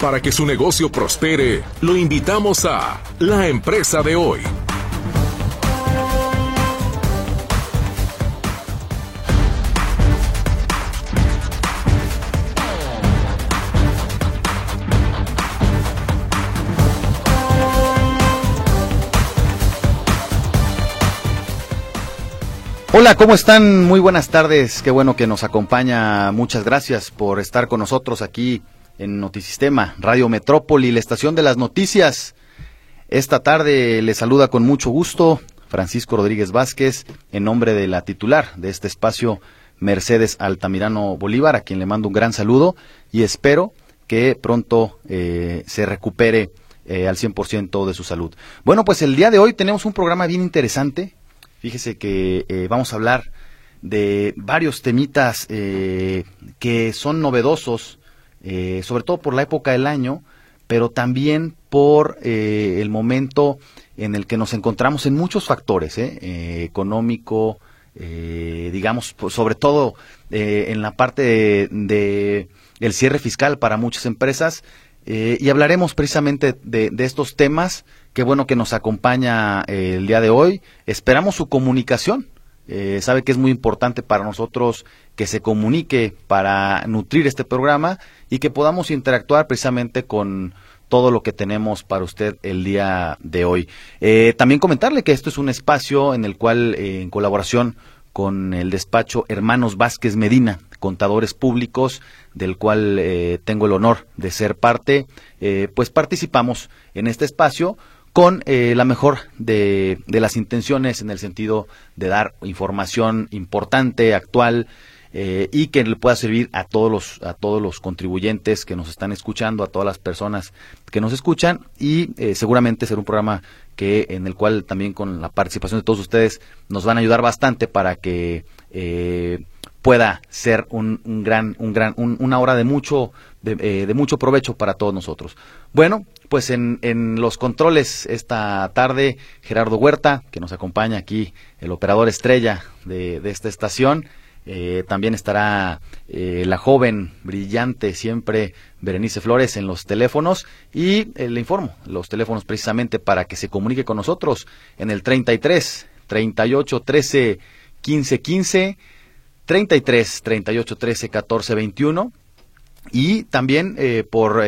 Para que su negocio prospere, lo invitamos a La Empresa de Hoy. Hola, ¿cómo están? Muy buenas tardes. Qué bueno que nos acompaña. Muchas gracias por estar con nosotros aquí en Notisistema, Radio Metrópoli, la estación de las noticias. Esta tarde le saluda con mucho gusto Francisco Rodríguez Vázquez en nombre de la titular de este espacio, Mercedes Altamirano Bolívar, a quien le mando un gran saludo y espero que pronto eh, se recupere eh, al 100% de su salud. Bueno, pues el día de hoy tenemos un programa bien interesante, Fíjese que eh, vamos a hablar de varios temitas eh, que son novedosos, eh, sobre todo por la época del año, pero también por el momento en el que nos encontramos en muchos factores, económico, digamos, sobre todo en la parte de, el cierre fiscal para muchas empresas, y hablaremos precisamente de, de estos temas Qué bueno que nos acompaña eh, el día de hoy. Esperamos su comunicación. Eh, sabe que es muy importante para nosotros que se comunique para nutrir este programa y que podamos interactuar precisamente con todo lo que tenemos para usted el día de hoy. Eh, también comentarle que esto es un espacio en el cual, en colaboración con el despacho Hermanos Vázquez Medina, contadores públicos, del cual tengo el honor de ser parte, pues participamos en este espacio con eh, la mejor de, las intenciones en el sentido de dar información importante, actual, eh, y que le pueda servir a todos los a todos los contribuyentes que nos están escuchando, a todas las personas que nos escuchan y eh, seguramente será un programa que en el cual también con la participación de todos ustedes nos van a ayudar bastante para que pueda ser un, un gran un gran una hora de mucho de, de mucho provecho para todos nosotros. Bueno, pues en, en, los controles esta tarde, Gerardo Huerta, que nos acompaña aquí, el operador estrella de, esta estación. Eh, también estará eh, la joven, brillante, siempre Berenice Flores en los teléfonos. Y eh, le informo, los teléfonos precisamente para que se comunique con nosotros en el 33 38 13 15 15, 33 38 13 14 21 y también por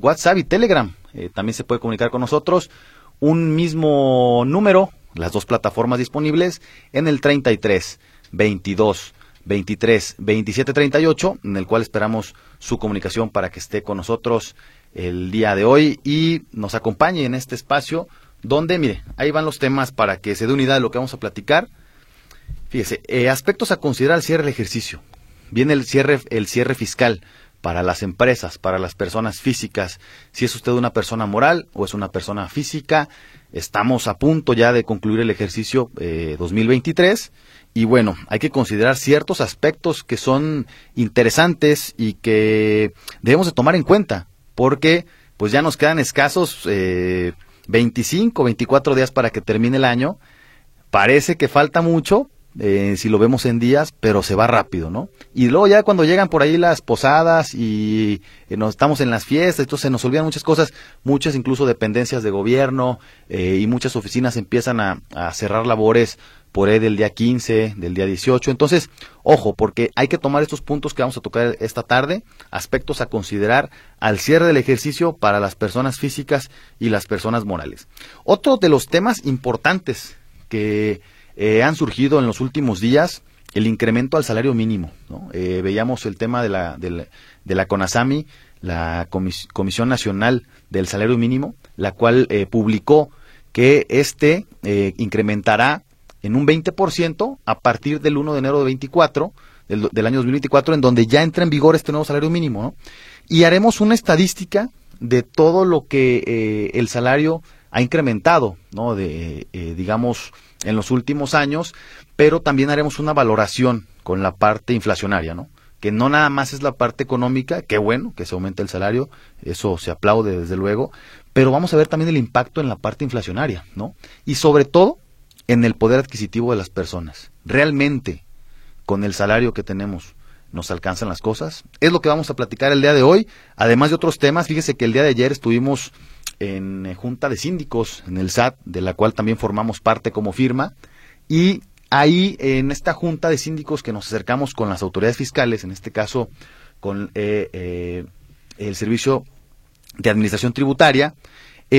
WhatsApp y Telegram eh, también se puede comunicar con nosotros. Un mismo número, las dos plataformas disponibles, en el 33 22 23 27 38, en el cual esperamos su comunicación para que esté con nosotros el día de hoy y nos acompañe en este espacio donde, mire, ahí van los temas para que se dé unidad de lo que vamos a platicar. Fíjese, eh, aspectos a considerar al cierre del ejercicio. Viene el cierre, el cierre fiscal para las empresas, para las personas físicas. Si es usted una persona moral o es una persona física, estamos a punto ya de concluir el ejercicio 2023 eh, y bueno, hay que considerar ciertos aspectos que son interesantes y que debemos de tomar en cuenta porque pues ya nos quedan escasos eh, 25, 24 días para que termine el año. Parece que falta mucho, eh, si lo vemos en días, pero se va rápido, ¿no? Y luego ya cuando llegan por ahí las posadas y eh, nos estamos en las fiestas, entonces se nos olvidan muchas cosas, muchas incluso dependencias de gobierno eh, y muchas oficinas empiezan a, cerrar labores por ahí del día 15, del día 18. Entonces, ojo, porque hay que tomar estos puntos que vamos a tocar esta tarde, aspectos a considerar al cierre del ejercicio para las personas físicas y las personas morales. Otro de los temas importantes que eh, han surgido en los últimos días el incremento al salario mínimo. Eh, veíamos el tema de la, de la, CONASAMI, la Comisión Nacional del Salario Mínimo, la cual eh, publicó que este incrementará en un 20% a partir del 1 de enero de 24, del, del, año 2024, en donde ya entra en vigor este nuevo salario mínimo. Y haremos una estadística de todo lo que el salario ha incrementado, ¿no? De, digamos, en los últimos años, pero también haremos una valoración con la parte inflacionaria, ¿no? Que no nada más es la parte económica, qué bueno que se aumente el salario, eso se aplaude desde luego, pero vamos a ver también el impacto en la parte inflacionaria, ¿no? Y sobre todo en el poder adquisitivo de las personas. Realmente, con el salario que tenemos, nos alcanzan las cosas. Es lo que vamos a platicar el día de hoy, además de otros temas. Fíjese que el día de ayer estuvimos en eh, junta de síndicos en el SAT, de la cual también formamos parte como firma, y ahí en esta junta de síndicos que nos acercamos con las autoridades fiscales, en este caso con eh, eh, el Servicio de Administración Tributaria,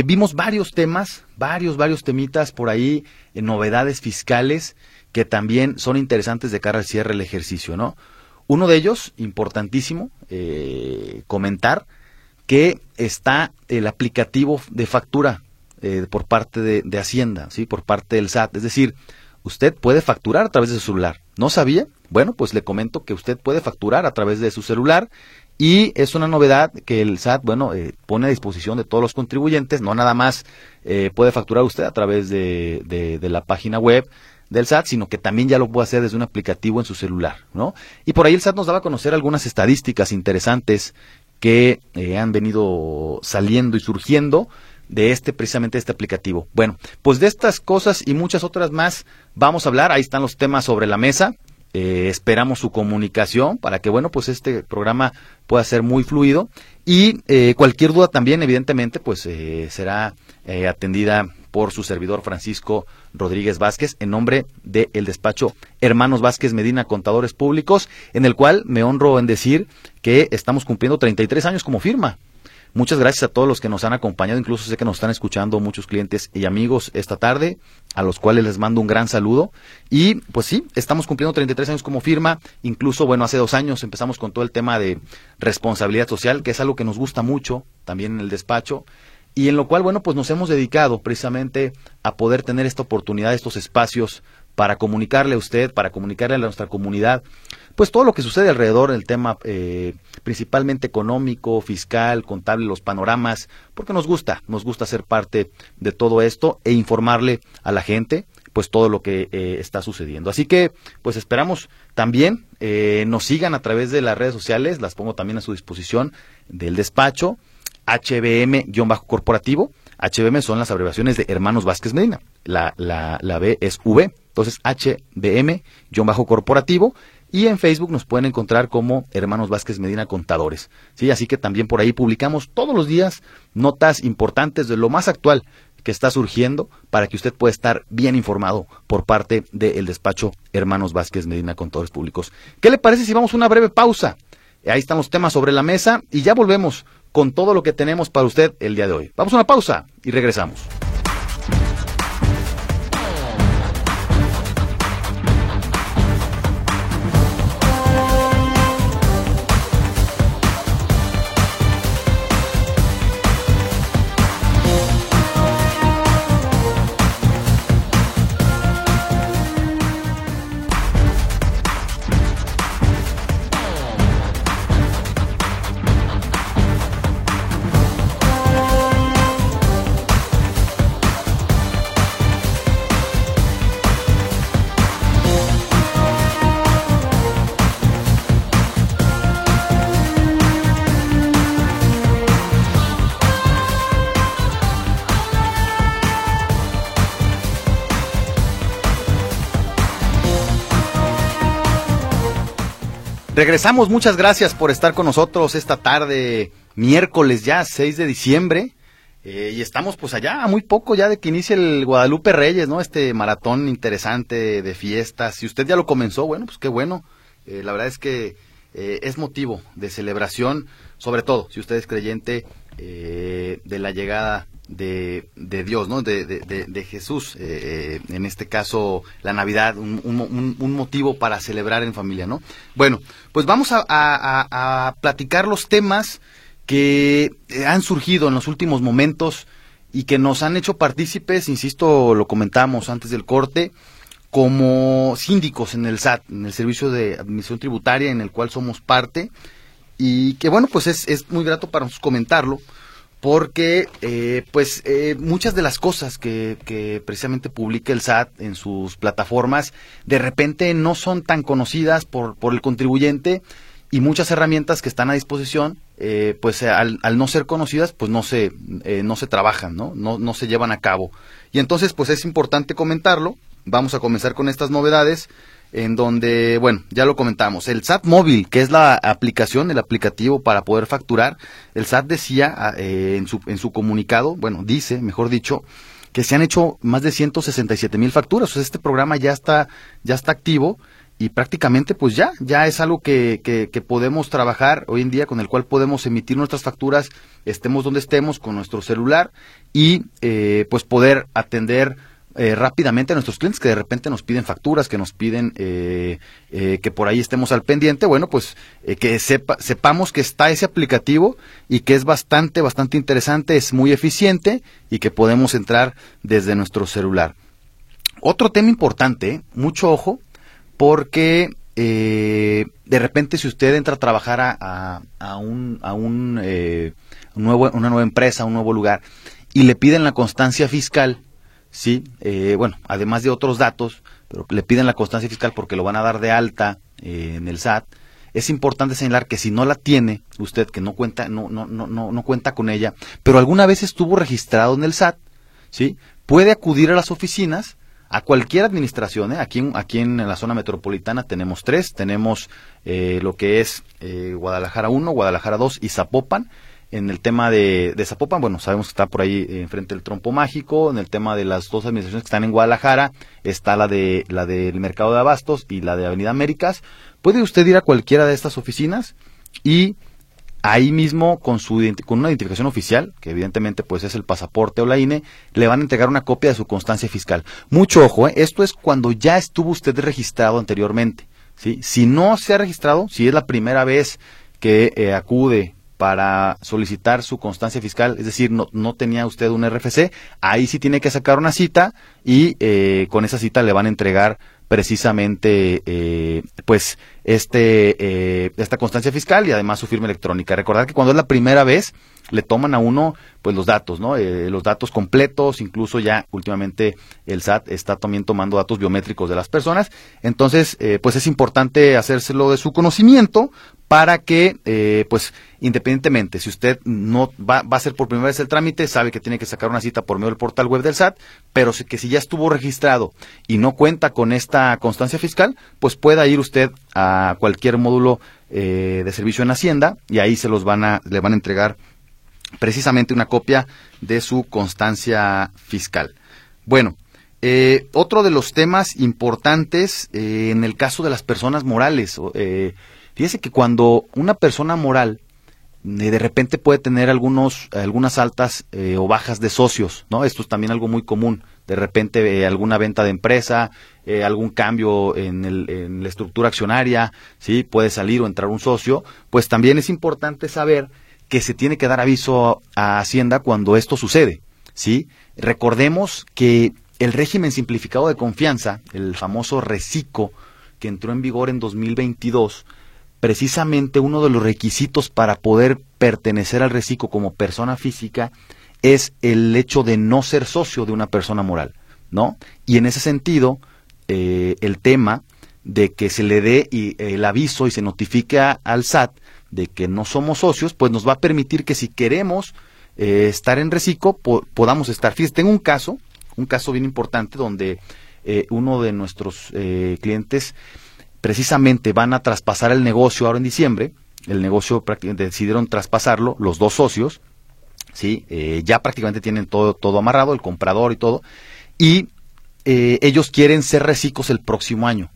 vimos varios temas, varios, varios temitas por ahí, novedades fiscales que también son interesantes de cara al cierre del ejercicio, ¿no? Uno de ellos, importantísimo, comentar, que está el aplicativo de factura eh, por parte de, Hacienda, ¿sí? por parte del SAT. Es decir, usted puede facturar a través de su celular. ¿No sabía? Bueno, pues le comento que usted puede facturar a través de su celular y es una novedad que el SAT, bueno, eh, pone a disposición de todos los contribuyentes. No nada más eh, puede facturar usted a través de, de, la página web del SAT, sino que también ya lo puede hacer desde un aplicativo en su celular, ¿no? Y por ahí el SAT nos daba a conocer algunas estadísticas interesantes que eh, han venido saliendo y surgiendo de este precisamente este aplicativo. Bueno, pues de estas cosas y muchas otras más vamos a hablar. Ahí están los temas sobre la mesa. Eh, esperamos su comunicación para que bueno pues este programa pueda ser muy fluido y eh, cualquier duda también evidentemente pues será atendida por su servidor Francisco Rodríguez Vázquez en nombre del despacho Hermanos Vázquez Medina Contadores Públicos, en el cual me honro en decir que estamos cumpliendo 33 años como firma. Muchas gracias a todos los que nos han acompañado, incluso sé que nos están escuchando muchos clientes y amigos esta tarde, a los cuales les mando un gran saludo. Y pues sí, estamos cumpliendo 33 años como firma, incluso bueno, hace dos años empezamos con todo el tema de responsabilidad social, que es algo que nos gusta mucho también en el despacho. Y en lo cual, bueno, pues nos hemos dedicado precisamente a poder tener esta oportunidad, estos espacios para comunicarle a usted, para comunicarle a nuestra comunidad, pues todo lo que sucede alrededor del tema eh, principalmente económico, fiscal, contable, los panoramas, porque nos gusta, nos gusta ser parte de todo esto e informarle a la gente pues todo lo que eh, está sucediendo. Así que pues esperamos también eh, nos sigan a través de las redes sociales, las pongo también a su disposición del despacho HBM-corporativo. HBM son las abreviaciones de Hermanos Vázquez Medina. La, la, la B es V. Entonces, HBM-corporativo. Y en Facebook nos pueden encontrar como Hermanos Vázquez Medina Contadores. ¿sí? Así que también por ahí publicamos todos los días notas importantes de lo más actual que está surgiendo para que usted pueda estar bien informado por parte del despacho Hermanos Vázquez Medina Contadores Públicos. ¿Qué le parece si vamos a una breve pausa? Ahí están los temas sobre la mesa y ya volvemos con todo lo que tenemos para usted el día de hoy. Vamos a una pausa y regresamos. Regresamos, muchas gracias por estar con nosotros esta tarde, miércoles ya, 6 de diciembre. Eh, y estamos pues allá, muy poco ya de que inicie el Guadalupe Reyes, ¿no? Este maratón interesante de fiestas. Si usted ya lo comenzó, bueno, pues qué bueno. Eh, la verdad es que eh, es motivo de celebración, sobre todo si usted es creyente de la llegada de, de Dios, ¿no? De, de, Jesús, eh, en este caso la Navidad, un, un, motivo para celebrar en familia, ¿no? Bueno, pues vamos a, a, platicar los temas que eh, han surgido en los últimos momentos y que nos han hecho partícipes, insisto, lo comentamos antes del corte, como síndicos en el SAT, en el Servicio de Administración Tributaria, en el cual somos parte, y que bueno, pues es, es muy grato para comentarlo, porque eh, pues eh, muchas de las cosas que, que, precisamente publica el SAT en sus plataformas de repente no son tan conocidas por, por el contribuyente y muchas herramientas que están a disposición eh, pues al, al, no ser conocidas pues no se no se trabajan ¿no? no no se llevan a cabo. Y entonces pues es importante comentarlo. Vamos a comenzar con estas novedades en donde, bueno, ya lo comentamos, el SAT móvil, que es la aplicación, el aplicativo para poder facturar, el SAT decía ah, eh, en, su, en su comunicado, bueno, dice, mejor dicho, que se han hecho más de 167 mil facturas, o sea, este programa ya está, ya está activo y prácticamente pues ya, ya es algo que, que, que, podemos trabajar hoy en día, con el cual podemos emitir nuestras facturas, estemos donde estemos, con nuestro celular y eh, pues poder atender eh, rápidamente a nuestros clientes que de repente nos piden facturas, que nos piden eh, eh, que por ahí estemos al pendiente, bueno, pues que sepa, sepamos que está ese aplicativo y que es bastante, bastante interesante, es muy eficiente y que podemos entrar desde nuestro celular. Otro tema importante, mucho ojo, porque de repente si usted entra a trabajar a, a, un, a un, nuevo, una nueva empresa, un nuevo lugar, y le piden la constancia fiscal, sí, eh, bueno, además de otros datos, pero le piden la constancia fiscal porque lo van a dar de alta eh, en el SAT. Es importante señalar que si no la tiene usted, que no cuenta, no, no, no, no, cuenta con ella, pero alguna vez estuvo registrado en el SAT, sí, puede acudir a las oficinas a cualquier administración. ¿eh? Aquí, aquí en la zona metropolitana tenemos tres. Tenemos eh, lo que es eh, Guadalajara 1, Guadalajara 2 y Zapopan en el tema de, Zapopan, bueno, sabemos que está por ahí enfrente del trompo mágico, en el tema de las dos administraciones que están en Guadalajara, está la de la del mercado de abastos y la de Avenida Américas. Puede usted ir a cualquiera de estas oficinas y ahí mismo con su con una identificación oficial, que evidentemente pues es el pasaporte o la INE, le van a entregar una copia de su constancia fiscal. Mucho ojo, ¿eh? esto es cuando ya estuvo usted registrado anteriormente, ¿sí? Si no se ha registrado, si es la primera vez que eh, acude para solicitar su constancia fiscal, es decir, no, no tenía usted un RFC, ahí sí tiene que sacar una cita y eh, con esa cita le van a entregar precisamente eh, pues este eh, esta constancia fiscal y además su firma electrónica. Recordar que cuando es la primera vez le toman a uno pues los datos, ¿no? Eh, los datos completos, incluso ya últimamente el SAT está también tomando datos biométricos de las personas. Entonces, eh, pues es importante hacérselo de su conocimiento para que, eh, pues, independientemente, si usted no va, va, a hacer por primera vez el trámite, sabe que tiene que sacar una cita por medio del portal web del SAT, pero que si ya estuvo registrado y no cuenta con esta constancia fiscal, pues pueda ir usted a cualquier módulo eh, de servicio en Hacienda y ahí se los van a, le van a entregar precisamente una copia de su constancia fiscal. Bueno, eh, otro de los temas importantes eh, en el caso de las personas morales, eh, fíjese que cuando una persona moral eh, de repente puede tener algunos, algunas altas o bajas de socios, ¿no? Esto es también algo muy común. De repente alguna venta de empresa, algún cambio en, el, la estructura accionaria, ¿sí? Puede salir o entrar un socio. Pues también es importante saber que se tiene que dar aviso a Hacienda cuando esto sucede, ¿sí? Recordemos que el régimen simplificado de confianza, el famoso RECICO, que entró en vigor en 2022, precisamente uno de los requisitos para poder pertenecer al RECICO como persona física es el hecho de no ser socio de una persona moral, ¿no? Y en ese sentido, eh, el tema de que se le dé el aviso y se notifique al SAT de que no somos socios, pues nos va a permitir que si queremos eh, estar en Recico, podamos estar. Fíjense, tengo un caso, un caso bien importante donde eh, uno de nuestros eh, clientes precisamente van a traspasar el negocio ahora en diciembre, el negocio decidieron traspasarlo, los dos socios, ¿sí? ya prácticamente tienen todo, todo amarrado, el comprador y todo, y ellos quieren ser recicos el próximo año.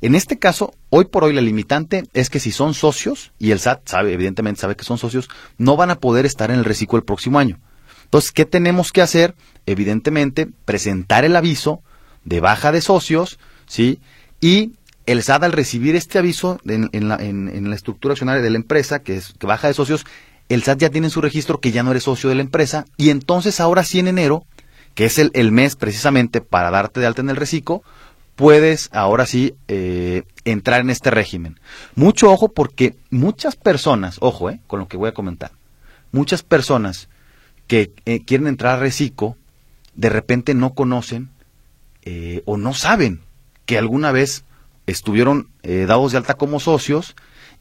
En este caso, hoy por hoy la limitante es que si son socios, y el SAT sabe, evidentemente sabe que son socios, no van a poder estar en el reciclo el próximo año. Entonces, ¿qué tenemos que hacer? Evidentemente, presentar el aviso de baja de socios, ¿sí? Y el SAT al recibir este aviso en, la, en, la, estructura accionaria de la empresa, que es que baja de socios, el SAT ya tiene en su registro que ya no eres socio de la empresa, y entonces ahora sí en enero, que es el, el mes precisamente para darte de alta en el reciclo, puedes ahora sí eh, entrar en este régimen. Mucho ojo porque muchas personas, ojo eh, con lo que voy a comentar, muchas personas que eh, quieren entrar a Recico de repente no conocen eh, o no saben que alguna vez estuvieron dados de alta como socios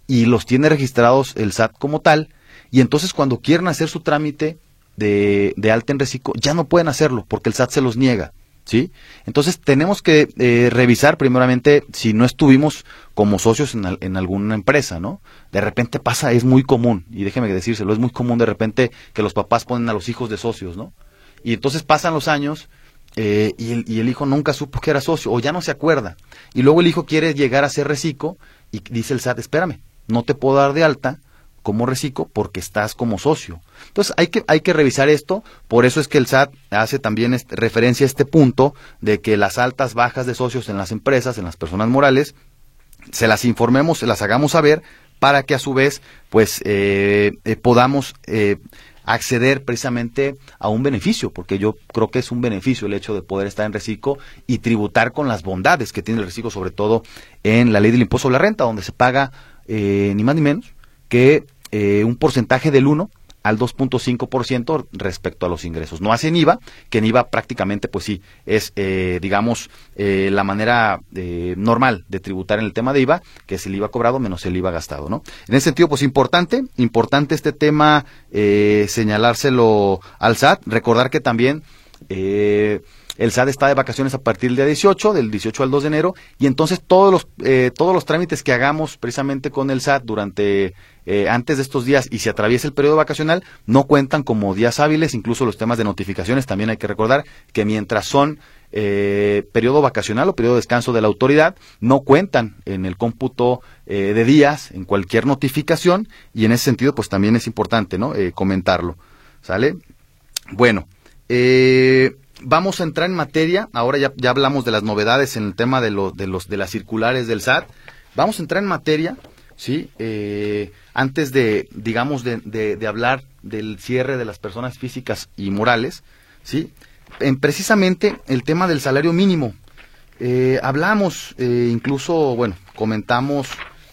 y los tiene registrados el SAT como tal y entonces cuando quieren hacer su trámite de, de alta en Recico ya no pueden hacerlo porque el SAT se los niega. ¿sí? Entonces tenemos que eh, revisar primeramente si no estuvimos como socios en, en, alguna empresa, ¿no? De repente pasa, es muy común, y déjeme decírselo, es muy común de repente que los papás ponen a los hijos de socios, ¿no? Y entonces pasan los años eh, y, el, y, el, hijo nunca supo que era socio o ya no se acuerda. Y luego el hijo quiere llegar a ser reciclo y dice el SAT, espérame, no te puedo dar de alta como reciclo porque estás como socio. Entonces hay que, hay que revisar esto, por eso es que el SAT hace también referencia a este punto de que las altas, bajas de socios en las empresas, en las personas morales, se las informemos, se las hagamos saber para que a su vez pues eh, eh, podamos eh, acceder precisamente a un beneficio, porque yo creo que es un beneficio el hecho de poder estar en reciclo y tributar con las bondades que tiene el reciclo, sobre todo en la ley del impuesto sobre la renta, donde se paga eh, ni más ni menos que eh, un porcentaje del 1 al 2.5% respecto a los ingresos. No hacen IVA, que en IVA prácticamente, pues sí, es, eh, digamos, eh, la manera eh, normal de tributar en el tema de IVA, que es el IVA cobrado menos el IVA gastado, ¿no? En ese sentido, pues importante, importante este tema, señalárselo al SAT, recordar que también el SAT está de vacaciones a partir del día 18, del 18 al 2 de enero, y entonces todos los, eh, todos los trámites que hagamos precisamente con el SAT durante eh, antes de estos días y se atraviesa el periodo vacacional no cuentan como días hábiles, incluso los temas de notificaciones también hay que recordar que mientras son eh, periodo vacacional o periodo de descanso de la autoridad, no cuentan en el cómputo eh, de días en cualquier notificación y en ese sentido pues también es importante ¿no? Eh, comentarlo. ¿Sale? Bueno, vamos a entrar en materia. Ahora ya, ya hablamos de las novedades en el tema de, lo, de, los, de las circulares del SAT. Vamos a entrar en materia, ¿sí? Eh, antes de, digamos, de, de, hablar del cierre de las personas físicas y morales, ¿sí? En precisamente el tema del salario mínimo. Eh, hablamos, eh, incluso, bueno, comentamos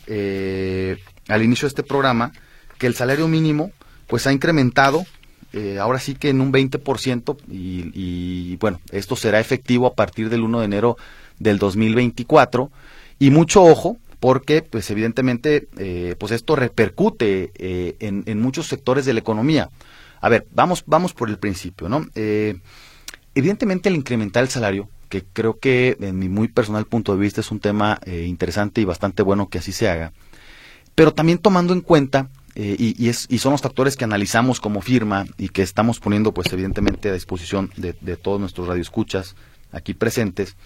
eh, al inicio de este programa que el salario mínimo pues ha incrementado eh, ahora sí que en un 20% y, y bueno, esto será efectivo a partir del 1 de enero del 2024 y mucho ojo porque pues evidentemente eh, pues esto repercute eh, en, en, muchos sectores de la economía. A ver, vamos, vamos por el principio, ¿no? Eh, evidentemente el incrementar el salario, que creo que en mi muy personal punto de vista es un tema eh, interesante y bastante bueno que así se haga, pero también tomando en cuenta y, y, es, y, son los factores que analizamos como firma y que estamos poniendo, pues evidentemente, a disposición de, de, todos nuestros radioescuchas aquí presentes,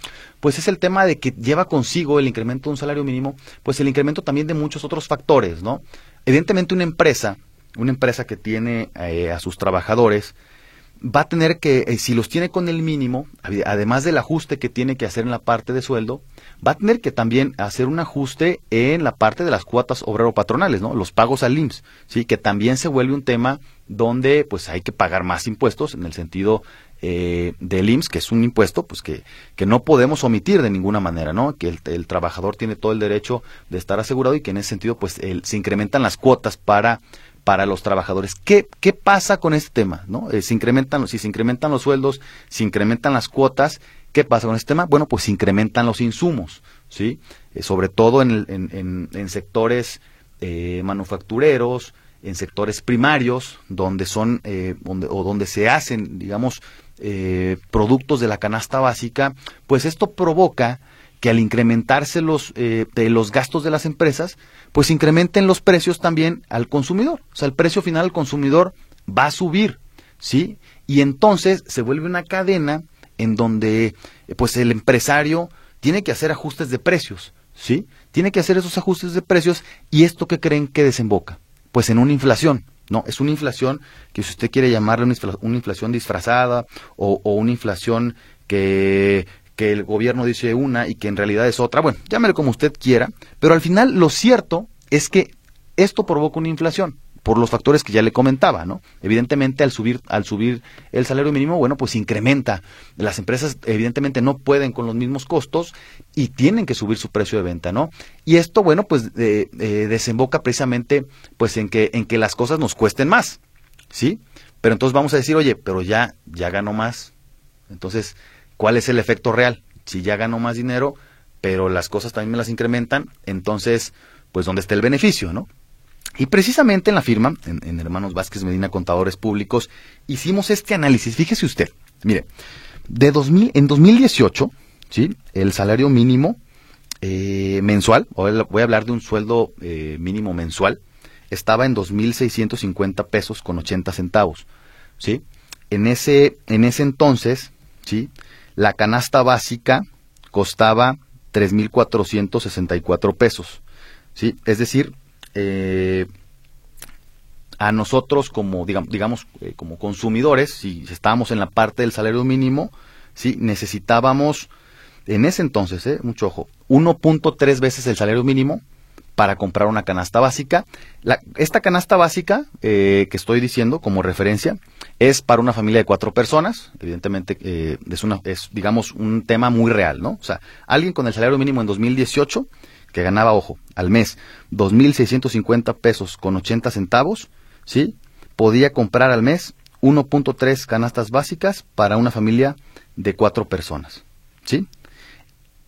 pues es el tema de que lleva consigo el incremento de un salario mínimo, pues el incremento también de muchos otros factores, ¿no? Evidentemente una empresa, una empresa que tiene eh, a sus trabajadores, va a tener que, eh, si los tiene con el mínimo, además del ajuste que tiene que hacer en la parte de sueldo, va a tener que también hacer un ajuste en la parte de las cuotas obrero patronales, ¿no? Los pagos al IMSS, sí, que también se vuelve un tema donde pues hay que pagar más impuestos en el sentido eh, del IMSS, que es un impuesto pues que, que no podemos omitir de ninguna manera, ¿no? Que el, trabajador tiene todo el derecho de estar asegurado y que en ese sentido pues el, se incrementan las cuotas para para los trabajadores. ¿Qué, qué pasa con este tema? ¿no? Eh, se incrementan, si se incrementan los sueldos, se incrementan las cuotas, ¿qué pasa con este tema? Bueno, pues se incrementan los insumos, ¿sí? Eh, sobre todo en, el, en, en, en sectores eh, manufactureros, en sectores primarios, donde son, eh, donde, o donde se hacen, digamos, eh, productos de la canasta básica, pues esto provoca que al incrementarse los, eh, de los gastos de las empresas, pues incrementen los precios también al consumidor. O sea, el precio final al consumidor va a subir, ¿sí? Y entonces se vuelve una cadena en donde eh, pues el empresario tiene que hacer ajustes de precios, ¿sí? Tiene que hacer esos ajustes de precios y esto que creen que desemboca, pues en una inflación. No, es una inflación que si usted quiere llamarle una inflación disfrazada o, o una inflación que que el gobierno dice una y que en realidad es otra. Bueno, llámele como usted quiera, pero al final lo cierto es que esto provoca una inflación por los factores que ya le comentaba, ¿no? Evidentemente al subir al subir el salario mínimo, bueno, pues incrementa. Las empresas evidentemente no pueden con los mismos costos y tienen que subir su precio de venta, ¿no? Y esto, bueno, pues eh, desemboca precisamente pues en que en que las cosas nos cuesten más, ¿sí? Pero entonces vamos a decir, oye, pero ya ya ganó más. Entonces, ¿Cuál es el efecto real? Si ya gano más dinero, pero las cosas también me las incrementan, entonces, pues, ¿dónde está el beneficio, no? Y precisamente en la firma, en, Hermanos Vázquez Medina Contadores Públicos, hicimos este análisis. Fíjese usted, mire, de 2000, en 2018, ¿sí? El salario mínimo eh, mensual, voy a hablar de un sueldo eh, mínimo mensual, estaba en 2.650 pesos con 80 centavos, ¿sí? En ese, en ese entonces, ¿sí? La canasta básica costaba 3.464 pesos, ¿sí? Es decir, eh, a nosotros como, digamos, digamos como consumidores, si estábamos en la parte del salario mínimo, ¿sí? Necesitábamos en ese entonces, ¿eh? mucho ojo, 1.3 veces el salario mínimo para comprar una canasta básica. esta canasta básica eh, que estoy diciendo como referencia es para una familia de cuatro personas. Evidentemente eh, es, una, es, digamos, un tema muy real, ¿no? O sea, alguien con el salario mínimo en 2018 que ganaba, ojo, al mes 2.650 pesos con 80 centavos, ¿sí? Podía comprar al mes 1.3 canastas básicas para una familia de cuatro personas, ¿sí?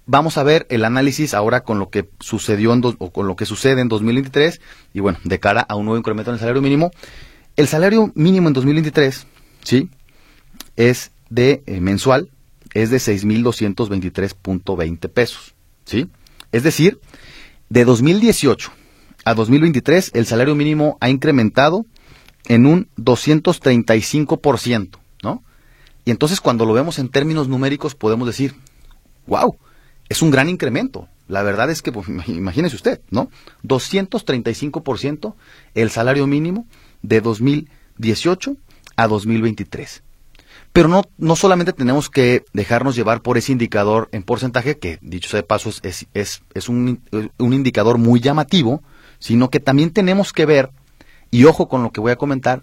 vamos a ver el análisis ahora con lo que sucedió en o con lo que sucede en 2023 y bueno, de cara a un nuevo incremento en el salario mínimo. El salario mínimo en 2023, ¿sí? Es de eh, mensual, es de 6.223.20 pesos, ¿sí? Es decir, de 2018 a 2023 el salario mínimo ha incrementado en un 235%, ¿no? Y entonces cuando lo vemos en términos numéricos podemos decir, wow, es un gran incremento. La verdad es que, pues, imagínese usted, ¿no? 235% el salario mínimo de 2018 a 2023. Pero no, no solamente tenemos que dejarnos llevar por ese indicador en porcentaje, que dicho sea de paso es, es, es un, un indicador muy llamativo, sino que también tenemos que ver, y ojo con lo que voy a comentar,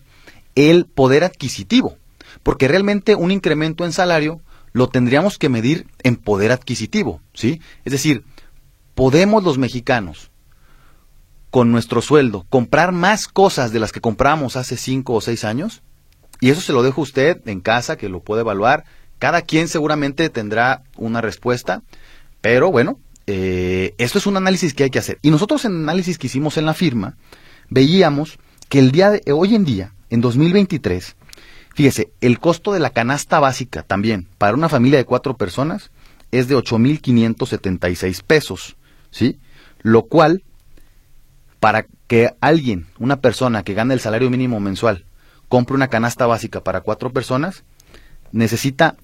el poder adquisitivo. Porque realmente un incremento en salario lo tendríamos que medir en poder adquisitivo, ¿sí? Es decir, podemos los mexicanos con nuestro sueldo comprar más cosas de las que compramos hace cinco o seis años, y eso se lo dejo a usted en casa, que lo puede evaluar. Cada quien seguramente tendrá una respuesta, pero bueno, eh, esto es un análisis que hay que hacer. Y nosotros en el análisis que hicimos en la firma, veíamos que el día de hoy en día, en 2023, Fíjese, el costo de la canasta básica también para una familia de cuatro personas es de 8.576 pesos, ¿sí? Lo cual, para que alguien, una persona que gane el salario mínimo mensual, compre una canasta básica para cuatro personas, necesita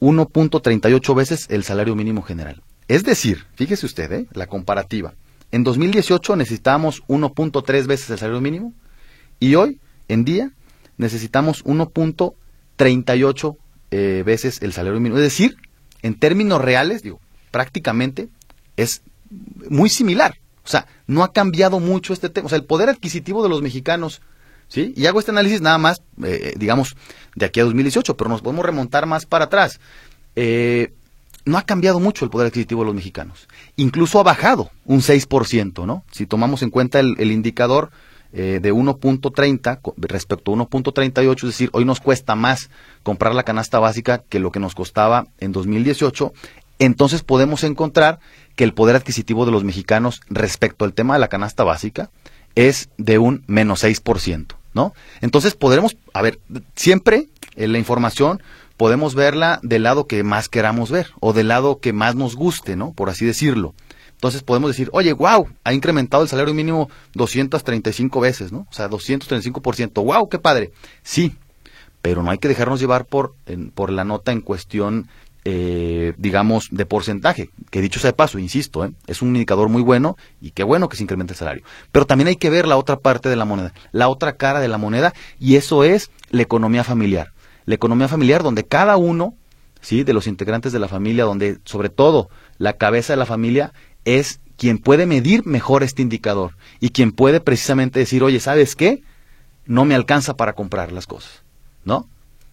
1.38 veces el salario mínimo general. Es decir, fíjese usted, ¿eh? la comparativa. En 2018 necesitábamos 1.3 veces el salario mínimo y hoy en día necesitamos 1.38 eh, veces el salario mínimo. Es decir, en términos reales, digo, prácticamente es muy similar. O sea, no ha cambiado mucho este tema. O sea, el poder adquisitivo de los mexicanos, Y hago este análisis nada más, eh, digamos, de aquí a 2018, pero nos podemos remontar más para atrás. Eh, no ha cambiado mucho el poder adquisitivo de los mexicanos. Incluso ha bajado un 6%, ¿no? Si tomamos en cuenta el indicador eh, de 1.30 respecto a 1.38, es decir, hoy nos cuesta más comprar la canasta básica que lo que nos costaba en 2018, entonces podemos encontrar que el poder adquisitivo de los mexicanos respecto al tema de la canasta básica es de un menos 6%, ¿no? Entonces podremos, a ver, siempre en la información podemos verla del lado que más queramos ver o del lado que más nos guste, ¿no? Por así decirlo. Entonces podemos decir, oye, wow, ha incrementado el salario mínimo 235 veces, ¿no? O sea, 235%. ¡Wow, qué padre! Sí, pero no hay que dejarnos llevar por, por la nota en cuestión, eh, digamos, de porcentaje, que dicho sea de paso, insisto, ¿eh? es un indicador muy bueno y qué bueno que se incremente el salario. Pero también hay que ver la otra parte de la moneda, la otra cara de la moneda, y eso es la economía familiar. La economía familiar donde cada uno, ¿sí? De los integrantes de la familia, donde sobre todo la cabeza de la familia es quien puede medir mejor este indicador y quien puede precisamente decir, oye, ¿sabes qué? No me alcanza para comprar las cosas, ¿no?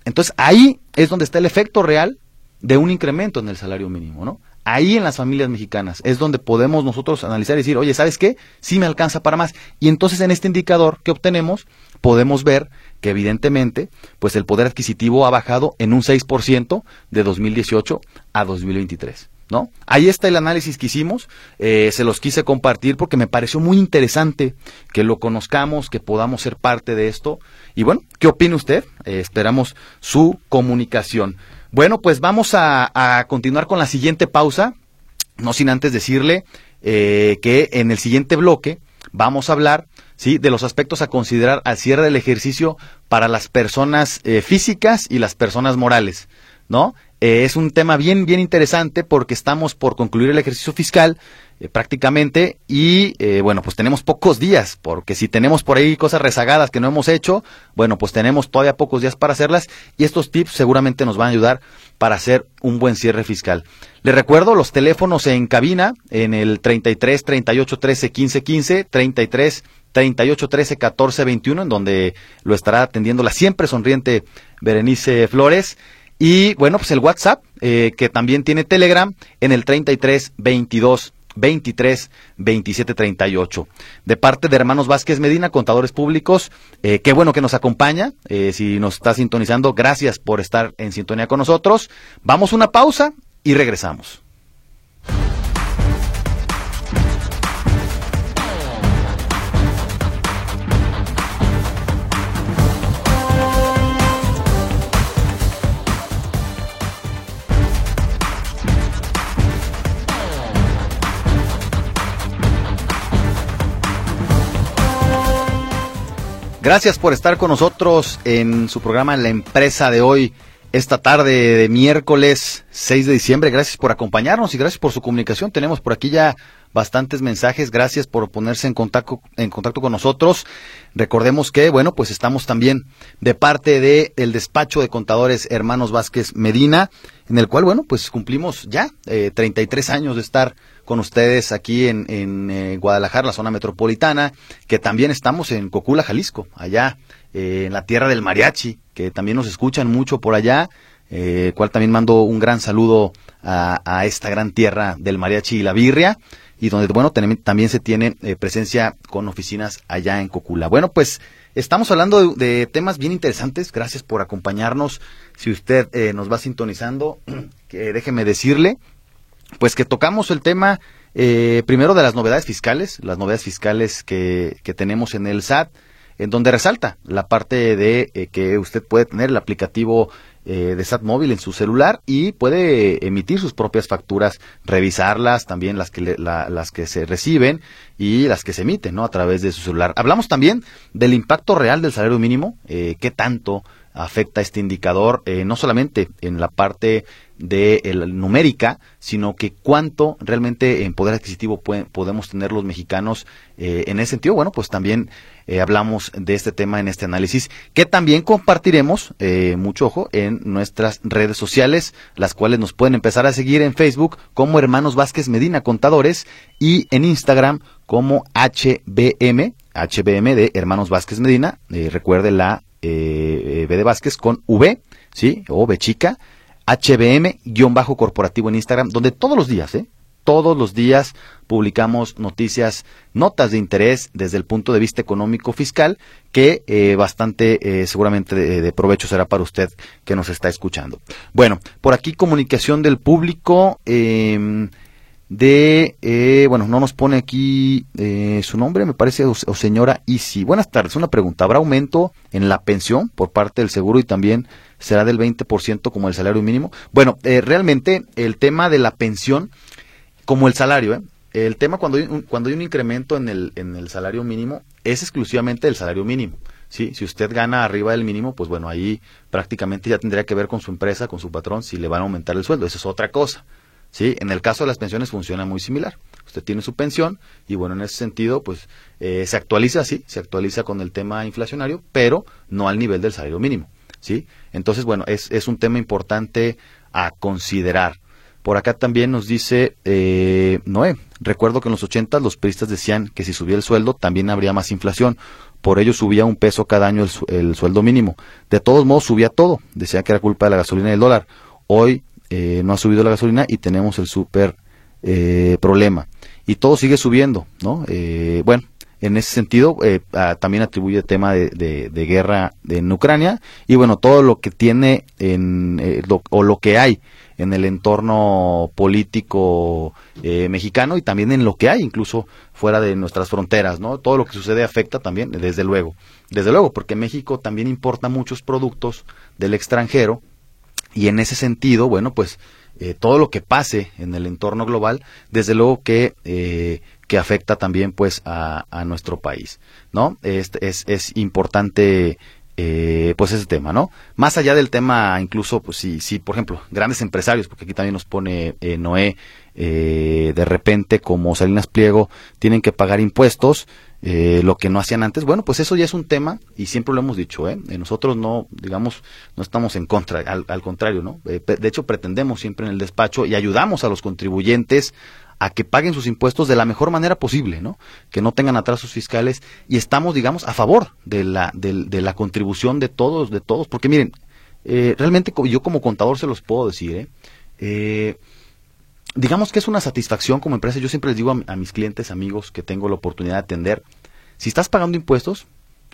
Entonces ahí es donde está el efecto real de un incremento en el salario mínimo, ¿no? Ahí en las familias mexicanas es donde podemos nosotros analizar y decir, oye, ¿sabes qué? Sí me alcanza para más. Y entonces en este indicador que obtenemos podemos ver que evidentemente pues el poder adquisitivo ha bajado en un 6% de 2018 a 2023. ¿no? Ahí está el análisis que hicimos, eh, se los quise compartir porque me pareció muy interesante que lo conozcamos, que podamos ser parte de esto. Y bueno, ¿qué opina usted? Eh, esperamos su comunicación. Bueno, pues vamos a, continuar con la siguiente pausa, no sin antes decirle eh, que en el siguiente bloque vamos a hablar ¿sí? de los aspectos a considerar al cierre del ejercicio para las personas eh, físicas y las personas morales. ¿no? Eh, es un tema bien, bien interesante porque estamos por concluir el ejercicio fiscal eh, prácticamente y eh, bueno, pues tenemos pocos días porque si tenemos por ahí cosas rezagadas que no hemos hecho, bueno, pues tenemos todavía pocos días para hacerlas y estos tips seguramente nos van a ayudar para hacer un buen cierre fiscal. Les recuerdo los teléfonos en cabina en el 33 38 13 15 15, 33 38 13 14 21 en donde lo estará atendiendo la siempre sonriente Berenice Flores. Y bueno, pues el WhatsApp, eh, que también tiene Telegram, en el 33 22 23 27 38. De parte de Hermanos Vázquez Medina, contadores públicos, eh, qué bueno que nos acompaña. Eh, si nos está sintonizando, gracias por estar en sintonía con nosotros. Vamos a una pausa y regresamos. Gracias por estar con nosotros en su programa La Empresa de hoy, esta tarde de miércoles 6 de diciembre. Gracias por acompañarnos y gracias por su comunicación. Tenemos por aquí ya bastantes mensajes. Gracias por ponerse en contacto, en contacto con nosotros. Recordemos que, bueno, pues estamos también de parte del el despacho de contadores Hermanos Vázquez Medina, en el cual, bueno, pues cumplimos ya eh, 33 años de estar con ustedes aquí en, en eh, Guadalajara, la zona metropolitana, que también estamos en Cocula, Jalisco, allá eh, en la tierra del mariachi, que también nos escuchan mucho por allá, eh, cual también mando un gran saludo a, a, esta gran tierra del mariachi y la birria, y donde, bueno, también se tiene eh, presencia con oficinas allá en Cocula. Bueno, pues estamos hablando de, temas bien interesantes, gracias por acompañarnos. Si usted nos va sintonizando, déjeme decirle pues que tocamos el tema eh, primero de las novedades fiscales, las novedades fiscales que, que tenemos en el SAT, en donde resalta la parte de eh, que usted puede tener el aplicativo eh, de SAT móvil en su celular y puede emitir sus propias facturas, revisarlas, también las que, las que se reciben y las que se emiten ¿no? a través de su celular. Hablamos también del impacto real del salario mínimo, eh, qué tanto afecta este indicador, eh, no solamente en la parte de numérica, sino que cuánto realmente en poder adquisitivo podemos tener los mexicanos eh, en ese sentido. Bueno, pues también eh, hablamos de este tema en este análisis, que también compartiremos, mucho ojo, en nuestras redes sociales, las cuales nos pueden empezar a seguir en Facebook como Hermanos Vázquez Medina Contadores y en Instagram como HBM, HBM de Hermanos Vázquez Medina. recuerde la eh, B de Vázquez con V, ¿sí? O V chica, HBM, guion bajo corporativo en Instagram, donde todos los días, ¿eh? Todos los días publicamos noticias, notas de interés desde el punto de vista económico fiscal, que eh, bastante eh, seguramente de, de, provecho será para usted que nos está escuchando. Bueno, por aquí comunicación del público. Eh, de, eh, bueno, no nos pone aquí eh, su nombre, me parece, o, señora Isi. Buenas tardes, una pregunta. ¿Habrá aumento en la pensión por parte del seguro y también será del 20% como el salario mínimo? Bueno, eh, realmente el tema de la pensión, como el salario, el tema cuando hay, un, cuando hay un incremento en el, en el salario mínimo es exclusivamente el salario mínimo. ¿sí? Si usted gana arriba del mínimo, pues bueno, ahí prácticamente ya tendría que ver con su empresa, con su patrón, si le van a aumentar el sueldo. Eso es otra cosa. ¿Sí? En el caso de las pensiones funciona muy similar. Usted tiene su pensión y bueno, en ese sentido, pues eh, se actualiza, sí, se actualiza con el tema inflacionario, pero no al nivel del salario mínimo, ¿sí? Entonces, bueno, es, es un tema importante a considerar. Por acá también nos dice eh, Noé, recuerdo que en los 80 los peristas decían que si subía el sueldo también habría más inflación, por ello subía un peso cada año el, el sueldo mínimo. De todos modos subía todo, decía que era culpa de la gasolina y del dólar. Hoy eh, no ha subido la gasolina y tenemos el super eh, problema. Y todo sigue subiendo, ¿no? Eh, bueno, en ese sentido también atribuye el tema de, guerra en Ucrania y bueno, todo lo que tiene en, o lo que hay en el entorno político mexicano y también en lo que hay incluso fuera de nuestras fronteras, ¿no? Todo lo que sucede afecta también, desde luego. Desde luego, porque México también importa muchos productos del extranjero Y en ese sentido, bueno, pues eh, todo lo que pase en el entorno global, desde luego que, eh, que afecta también pues a, nuestro país, ¿no? Es, es, es importante eh, pues ese tema, ¿no? Más allá del tema, incluso, pues si, si por ejemplo, grandes empresarios, porque aquí también nos pone eh, Noé, eh, de repente, como Salinas Pliego, tienen que pagar impuestos, eh, lo que no hacían antes, bueno, pues eso ya es un tema, y siempre lo hemos dicho, ¿eh? Nosotros no, digamos, no estamos en contra, al, contrario, ¿no? de hecho, pretendemos siempre en el despacho y ayudamos a los contribuyentes a que paguen sus impuestos de la mejor manera posible, ¿no? Que no tengan atrasos fiscales y estamos, digamos, a favor de la, de, la contribución de todos, de todos, porque miren, eh, realmente yo como contador se los puedo decir, ¿eh? ¿eh? Digamos que es una satisfacción como empresa, yo siempre les digo a, mis clientes, amigos que tengo la oportunidad de atender, si estás pagando impuestos,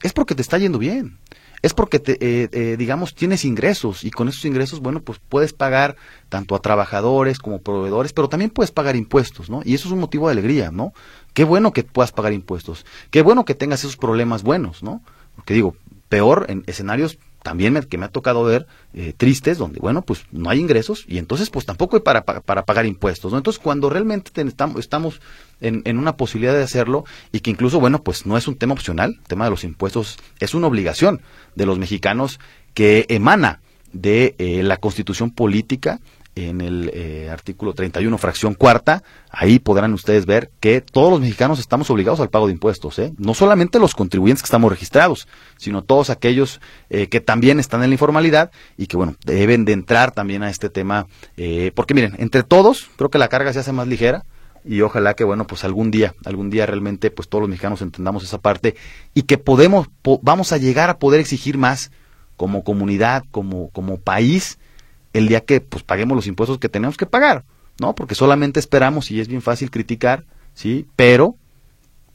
es porque te está yendo bien es porque, te, eh, eh, digamos, tienes ingresos y con esos ingresos, bueno, pues puedes pagar tanto a trabajadores como proveedores, pero también puedes pagar impuestos, ¿no? Y eso es un motivo de alegría, ¿no? Qué bueno que puedas pagar impuestos, qué bueno que tengas esos problemas buenos, ¿no? Porque digo, peor en escenarios también me, que me ha tocado ver eh, tristes donde bueno pues no hay ingresos y entonces pues tampoco hay para, para, pagar impuestos ¿no? entonces cuando realmente estamos, estamos en, en, una posibilidad de hacerlo y que incluso bueno pues no es un tema opcional el tema de los impuestos es una obligación de los mexicanos que emana de eh, la constitución política en el eh, artículo 31, fracción cuarta, ahí podrán ustedes ver que todos los mexicanos estamos obligados al pago de impuestos, ¿eh? no solamente los contribuyentes que estamos registrados, sino todos aquellos eh, que también están en la informalidad y que, bueno, deben de entrar también a este tema, eh, porque miren, entre todos, creo que la carga se hace más ligera, y ojalá que bueno pues algún día algún día realmente pues todos los mexicanos entendamos esa parte y que podemos vamos a llegar a poder exigir más como comunidad como como país el día que pues paguemos los impuestos que tenemos que pagar, ¿no? Porque solamente esperamos y es bien fácil criticar, ¿sí? Pero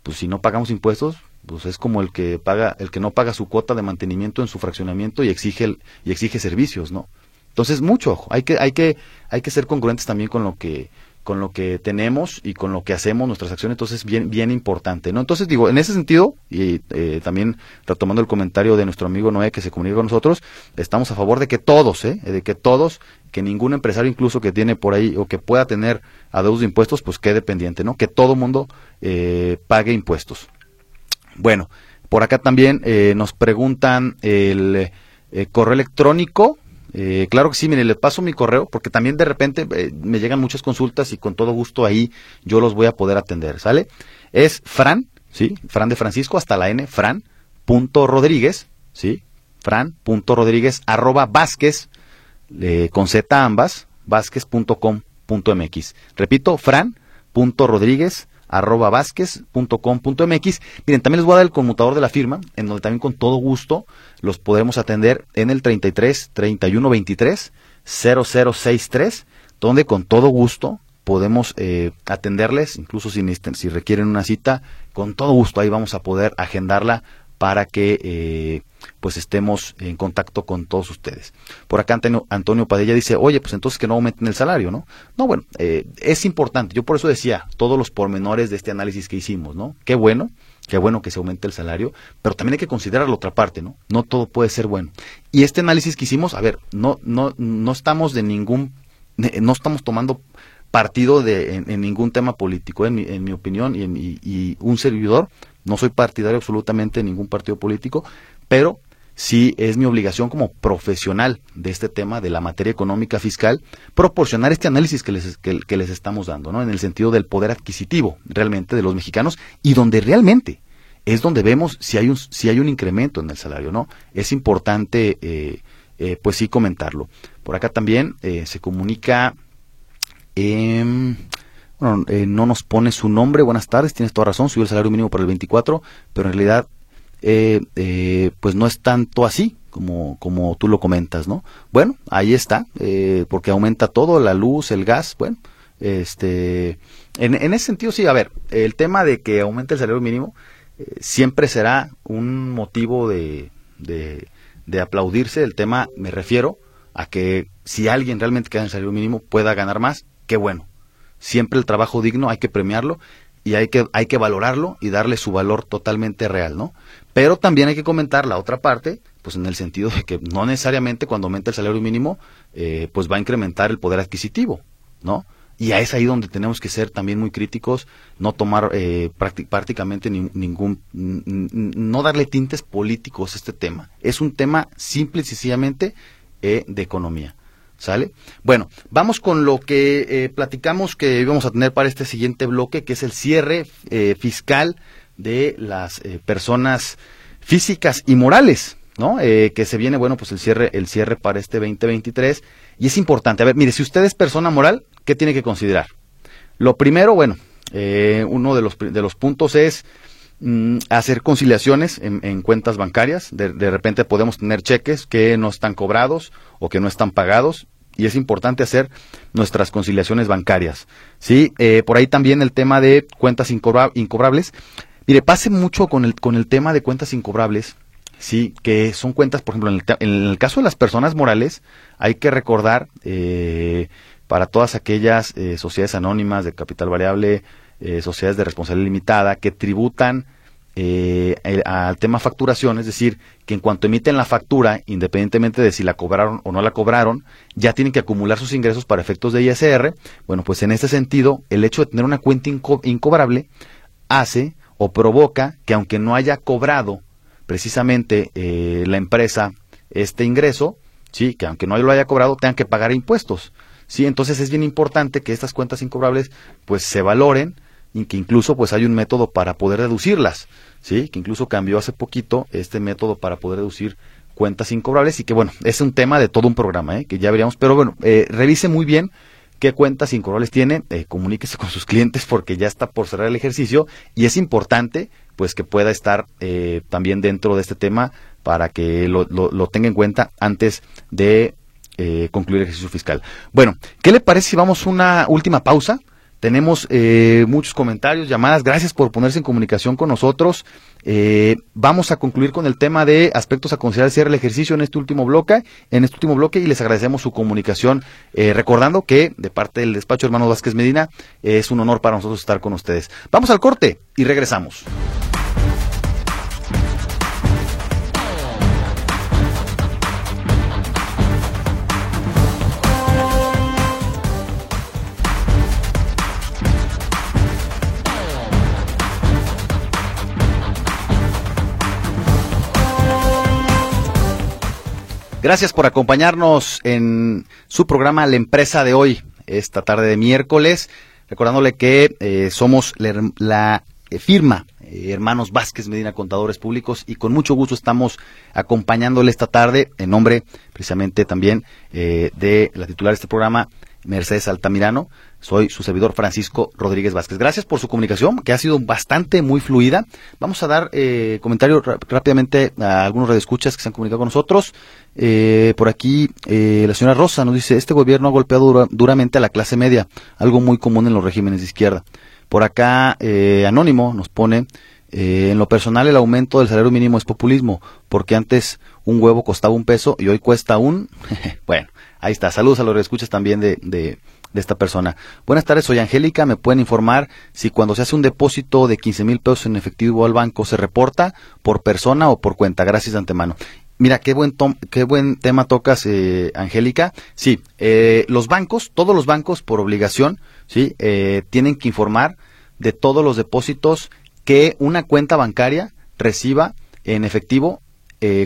pues si no pagamos impuestos, pues es como el que paga el que no paga su cuota de mantenimiento en su fraccionamiento y exige el, y exige servicios, ¿no? Entonces, mucho ojo, hay que hay que hay que ser congruentes también con lo que con lo que tenemos y con lo que hacemos, nuestras acciones, entonces bien, bien importante, ¿no? Entonces digo, en ese sentido, y eh, también retomando el comentario de nuestro amigo Noé que se comunica con nosotros, estamos a favor de que todos, ¿eh? De que todos, que ningún empresario incluso que tiene por ahí o que pueda tener adeudos de impuestos, pues quede pendiente, ¿no? Que todo mundo eh, pague impuestos. Bueno, por acá también eh, nos preguntan el eh, correo electrónico, eh, claro que sí, mire, le paso mi correo porque también de repente eh, me llegan muchas consultas y con todo gusto ahí yo los voy a poder atender, ¿sale? Es Fran, ¿sí? Fran de Francisco hasta la N, Fran, Rodríguez, ¿sí? Fran, Rodríguez, arroba Vázquez, eh, con Z ambas, vázquez.com.mx. Repito, Fran, Rodríguez, arroba vázquez.com.mx. Miren, también les voy a dar el conmutador de la firma, en donde también con todo gusto los podemos atender en el 33 31 23 0063, donde con todo gusto podemos eh, atenderles, incluso si, si requieren una cita, con todo gusto ahí vamos a poder agendarla para que eh, pues estemos en contacto con todos ustedes. Por acá Antonio, Antonio, Padilla dice, oye, pues entonces que no aumenten el salario, ¿no? No, bueno, eh, es importante, yo por eso decía todos los pormenores de este análisis que hicimos, ¿no? Qué bueno, qué bueno que se aumente el salario, pero también hay que considerar la otra parte, ¿no? No todo puede ser bueno. Y este análisis que hicimos, a ver, no, no, no estamos de ningún, no estamos tomando partido de, en, ningún tema político, en mi, en mi opinión, y, en, y un servidor no soy partidario absolutamente de ningún partido político, pero sí es mi obligación como profesional de este tema de la materia económica fiscal proporcionar este análisis que les, que, les estamos dando, ¿no? En el sentido del poder adquisitivo realmente de los mexicanos y donde realmente es donde vemos si hay un, si hay un incremento en el salario, ¿no? Es importante, eh, eh, pues sí, comentarlo. Por acá también eh, se comunica eh, bueno, eh, no nos pone su nombre, buenas tardes, tienes toda razón, subió el salario mínimo para el 24, pero en realidad eh, eh, pues no es tanto así como, como tú lo comentas, ¿no? Bueno, ahí está, eh, porque aumenta todo, la luz, el gas, bueno, este, en, en ese sentido sí, a ver, el tema de que aumente el salario mínimo eh, siempre será un motivo de, de, de aplaudirse, el tema me refiero a que si alguien realmente queda en el salario mínimo pueda ganar más, qué bueno, siempre el trabajo digno hay que premiarlo y hay que, hay que valorarlo y darle su valor totalmente real, ¿no? Pero también hay que comentar la otra parte, pues en el sentido de que no necesariamente cuando aumenta el salario mínimo, eh, pues va a incrementar el poder adquisitivo, ¿no? Y es ahí donde tenemos que ser también muy críticos, no tomar eh, prácticamente ningún, no darle tintes políticos a este tema. Es un tema simple y sencillamente eh, de economía. ¿Sale? Bueno, vamos con lo que eh, platicamos que íbamos a tener para este siguiente bloque, que es el cierre fiscal de las personas físicas y morales. ¿no? que se viene, bueno, pues el cierre, el cierre para este 2023. Y es importante, a ver, mire, si usted es persona moral, ¿qué tiene que considerar? Lo primero, bueno, eh, uno de los, de los puntos es mm, hacer conciliaciones en, cuentas bancarias. De, repente podemos tener cheques que no están cobrados o que no están pagados y es importante hacer nuestras conciliaciones bancarias. ¿sí? Eh, por ahí también el tema de cuentas incobrables. Mire, pase mucho con el, con el tema de cuentas incobrables, sí, que son cuentas, por ejemplo, en el, en el caso de las personas morales, hay que recordar eh, para todas aquellas eh, sociedades anónimas de capital variable, eh, sociedades de responsabilidad limitada, que tributan eh, al tema facturación, es decir, que en cuanto emiten la factura, independientemente de si la cobraron o no la cobraron, ya tienen que acumular sus ingresos para efectos de ISR. Bueno, pues en este sentido, el hecho de tener una cuenta incobrable hace o provoca que aunque no haya cobrado precisamente la empresa este ingreso, sí, que aunque no lo haya cobrado, tengan que pagar impuestos. Sí, entonces es bien importante que estas cuentas incobrables pues se valoren y que incluso pues hay un método para poder deducirlas, sí, que incluso cambió hace poquito este método para poder deducir cuentas incobrables y que bueno, es un tema de todo un programa, ¿eh? que ya veríamos, pero bueno, eh, revise muy bien qué cuentas incobrables tiene, eh, comuníquese con sus clientes porque ya está por cerrar el ejercicio y es importante pues que pueda estar eh, también dentro de este tema para que lo, lo tenga en cuenta antes de eh, concluir el ejercicio fiscal. Bueno, ¿qué le parece si vamos a una última pausa? Tenemos eh, muchos comentarios, llamadas. Gracias por ponerse en comunicación con nosotros. Eh, vamos a concluir con el tema de aspectos a considerar cierre el ejercicio en este último bloque, en este último bloque y les agradecemos su comunicación. recordando que de parte del despacho hermano Vázquez Medina es un honor para nosotros estar con ustedes. Vamos al corte y regresamos. Gracias por acompañarnos en su programa La Empresa de hoy, esta tarde de miércoles, recordándole que eh, somos la, eh, firma eh, Hermanos Vázquez Medina Contadores Públicos y con mucho gusto estamos acompañándole esta tarde en nombre precisamente también de la titular de este programa, Mercedes Altamirano. Soy su servidor Francisco Rodríguez Vázquez. Gracias por su comunicación, que ha sido bastante muy fluida. Vamos a dar eh, comentarios rápidamente a algunos redescuchas que se han comunicado con nosotros. Eh, por aquí, eh, la señora Rosa nos dice, este gobierno ha golpeado duramente a la clase media, algo muy común en los regímenes de izquierda. Por acá, eh, Anónimo nos pone, en lo personal el aumento del salario mínimo es populismo, porque antes un huevo costaba un peso y hoy cuesta un... bueno, ahí está. Saludos a los redescuchas también de, de esta persona. Buenas tardes, soy Angélica. ¿Me pueden informar si cuando se hace un depósito de 15 mil pesos en efectivo al banco se reporta por persona o por cuenta? Gracias de antemano. Mira, qué buen, qué buen tema tocas, eh, Angélica. Sí, eh, los bancos, todos los bancos por obligación, sí, eh, tienen que informar de todos los depósitos que una cuenta bancaria reciba en efectivo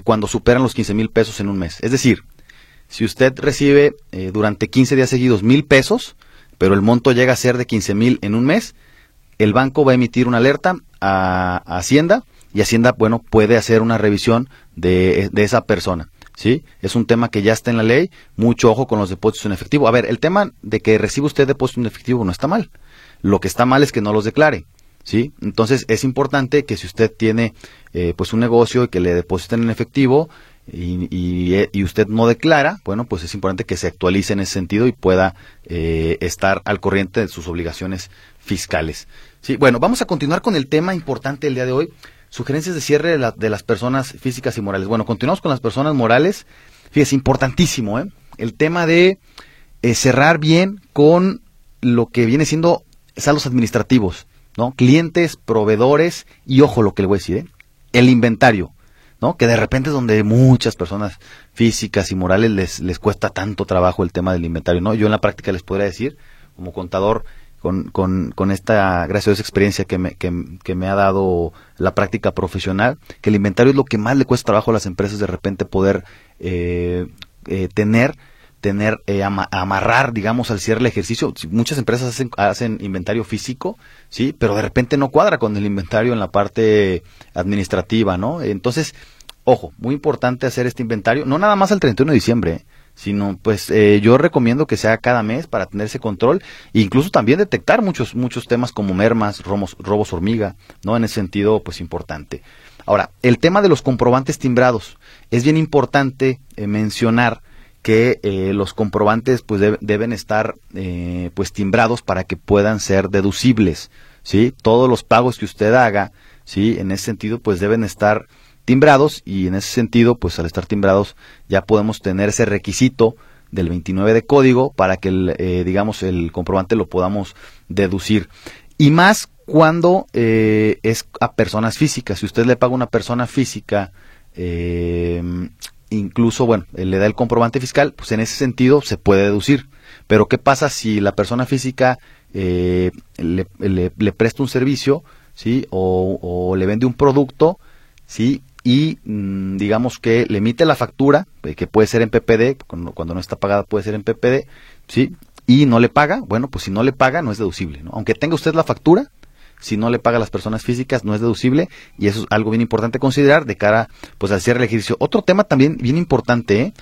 cuando superan los 15 mil pesos en un mes. Es decir, si usted recibe eh, durante 15 días seguidos mil pesos, pero el monto llega a ser de 15 mil en un mes, el banco va a emitir una alerta a, Hacienda y Hacienda, bueno, puede hacer una revisión de, esa persona. ¿Sí? Es un tema que ya está en la ley. Mucho ojo con los depósitos en efectivo. A ver, el tema de que reciba usted depósitos en efectivo no está mal. Lo que está mal es que no los declare. ¿Sí? Entonces es importante que si usted tiene eh, pues un negocio y que le depositen en efectivo, y, y, usted no declara, bueno, pues es importante que se actualice en ese sentido y pueda eh, estar al corriente de sus obligaciones fiscales. Sí, bueno, vamos a continuar con el tema importante del día de hoy, sugerencias de cierre de, las personas físicas y morales. Bueno, continuamos con las personas morales. Fíjese, importantísimo, ¿eh? El tema de eh, cerrar bien con lo que viene siendo saldos administrativos, ¿no? Clientes, proveedores y ojo lo que le voy a decir, ¿eh? el inventario, ¿no? Que de repente es donde muchas personas físicas y morales les, les cuesta tanto trabajo el tema del inventario, ¿no? Yo en la práctica les podría decir, como contador, con, con, con esta graciosa experiencia que me, que, que, me ha dado la práctica profesional, que el inventario es lo que más le cuesta trabajo a las empresas de repente poder eh, eh, tener tener eh, amarrar digamos al cierre el ejercicio. Muchas empresas hacen, hacen inventario físico sí pero de repente no cuadra con el inventario en la parte administrativa no entonces ojo muy importante hacer este inventario no nada más al 31 de diciembre ¿eh? sino pues eh, yo recomiendo que sea cada mes para tener ese control e incluso también detectar muchos muchos temas como mermas robos, robos hormiga no en ese sentido pues importante. Ahora el tema de los comprobantes timbrados. Es bien importante mencionar que eh, los comprobantes pues deben estar eh, pues timbrados para que puedan ser deducibles sí todos los pagos que usted haga sí en ese sentido pues deben estar timbrados y en ese sentido pues al estar timbrados ya podemos tener ese requisito del 29 de código para que el, eh, digamos el comprobante lo podamos deducir. Y más cuando es a personas físicas. Si usted le paga a una persona física incluso, bueno, le da el comprobante fiscal, pues en ese sentido se puede deducir. Pero ¿qué pasa si la persona física eh, le, presta un servicio, ¿sí? O, le vende un producto, ¿sí? Y mm, digamos que le emite la factura, eh, que puede ser en PPD, cuando, cuando, no está pagada puede ser en PPD, ¿sí? Y no le paga, bueno, pues si no le paga no es deducible, ¿no? Aunque tenga usted la factura, si no le paga a las personas físicas no es deducible y eso es algo bien importante considerar de cara pues al cierre del ejercicio. Otro tema también bien importante, ¿eh?